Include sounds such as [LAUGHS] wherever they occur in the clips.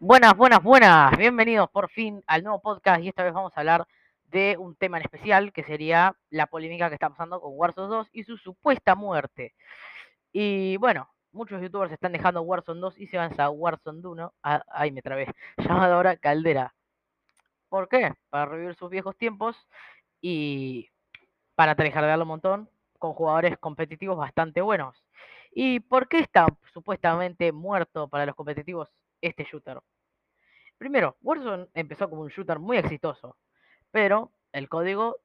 Buenas, buenas, buenas. Bienvenidos por fin al nuevo podcast y esta vez vamos a hablar de un tema en especial que sería la polémica que está pasando con Warzone 2 y su supuesta muerte. Y bueno, muchos youtubers están dejando Warzone 2 y se van a Warzone 1, ah, ay me trabé, [LAUGHS] llamado ahora Caldera. ¿Por qué? Para revivir sus viejos tiempos y para darle un montón con jugadores competitivos bastante buenos. ¿Y por qué está supuestamente muerto para los competitivos este shooter? Primero, Warzone empezó como un shooter muy exitoso, pero el código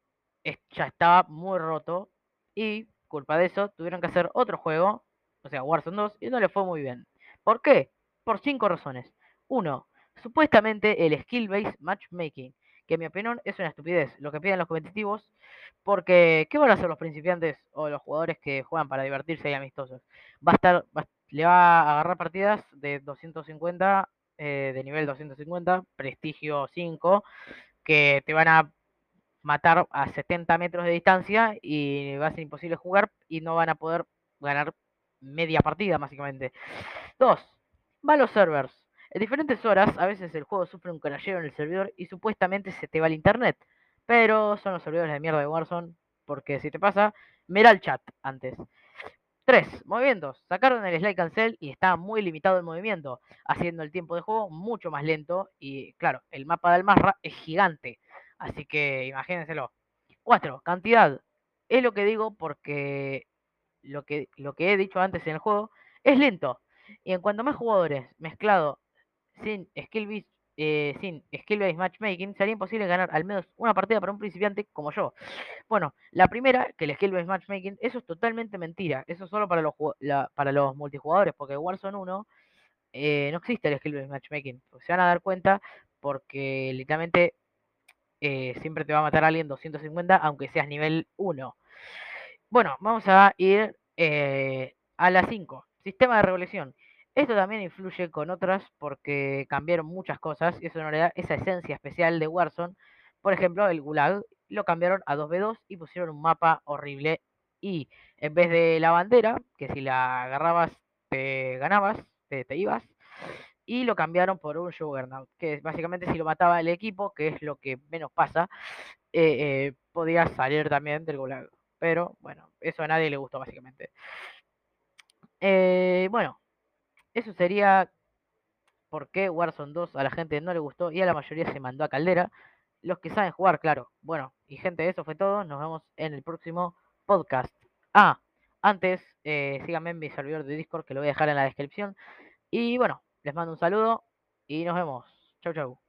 ya estaba muy roto y culpa de eso tuvieron que hacer otro juego, o sea, Warzone 2, y no le fue muy bien. ¿Por qué? Por cinco razones. Uno, supuestamente el skill-based matchmaking, que en mi opinión es una estupidez, lo que piden los competitivos, porque ¿qué van a hacer los principiantes o los jugadores que juegan para divertirse y amistosos? Va a estar, le va a agarrar partidas de 250 eh, de nivel 250, prestigio 5, que te van a matar a 70 metros de distancia y va a ser imposible jugar y no van a poder ganar media partida, básicamente. 2. Va a los servers. En diferentes horas, a veces el juego sufre un crasheo en el servidor y supuestamente se te va el internet. Pero son los servidores de mierda de Warzone, porque si te pasa, mira el chat antes. 3. Movimientos. Sacaron el slide cancel y está muy limitado el movimiento, haciendo el tiempo de juego mucho más lento. Y claro, el mapa del Marra es gigante, así que imagínenselo. 4. Cantidad. Es lo que digo porque lo que, lo que he dicho antes en el juego es lento. Y en cuanto más jugadores mezclado sin skill eh, sin skill-based matchmaking, sería imposible ganar al menos una partida para un principiante como yo. Bueno, la primera, que el skill-based matchmaking, eso es totalmente mentira. Eso es solo para los, para los multijugadores, porque Warzone 1 eh, no existe el skill-based matchmaking. Se van a dar cuenta porque literalmente eh, siempre te va a matar alguien 250, aunque seas nivel 1. Bueno, vamos a ir a la 5. Sistema de revolución. Esto también influye con otras porque cambiaron muchas cosas y eso no le da esa esencia especial de Warzone. Por ejemplo, el Gulag lo cambiaron a 2v2 y pusieron un mapa horrible y en vez de la bandera, que si la agarrabas te ganabas, te, ibas, y lo cambiaron por un Juggernaut, que básicamente si lo mataba el equipo, que es lo que menos pasa, eh, eh, podías salir también del Gulag. Pero bueno, eso a nadie le gustó básicamente. Eh, bueno, eso sería por qué Warzone 2 a la gente no le gustó y a la mayoría se mandó a caldera. Los que saben jugar, claro. Bueno, y gente, eso fue todo. Nos vemos en el próximo podcast. Ah, antes, eh, síganme en mi servidor de Discord que lo voy a dejar en la descripción. Y bueno, les mando un saludo y nos vemos. Chau, chau.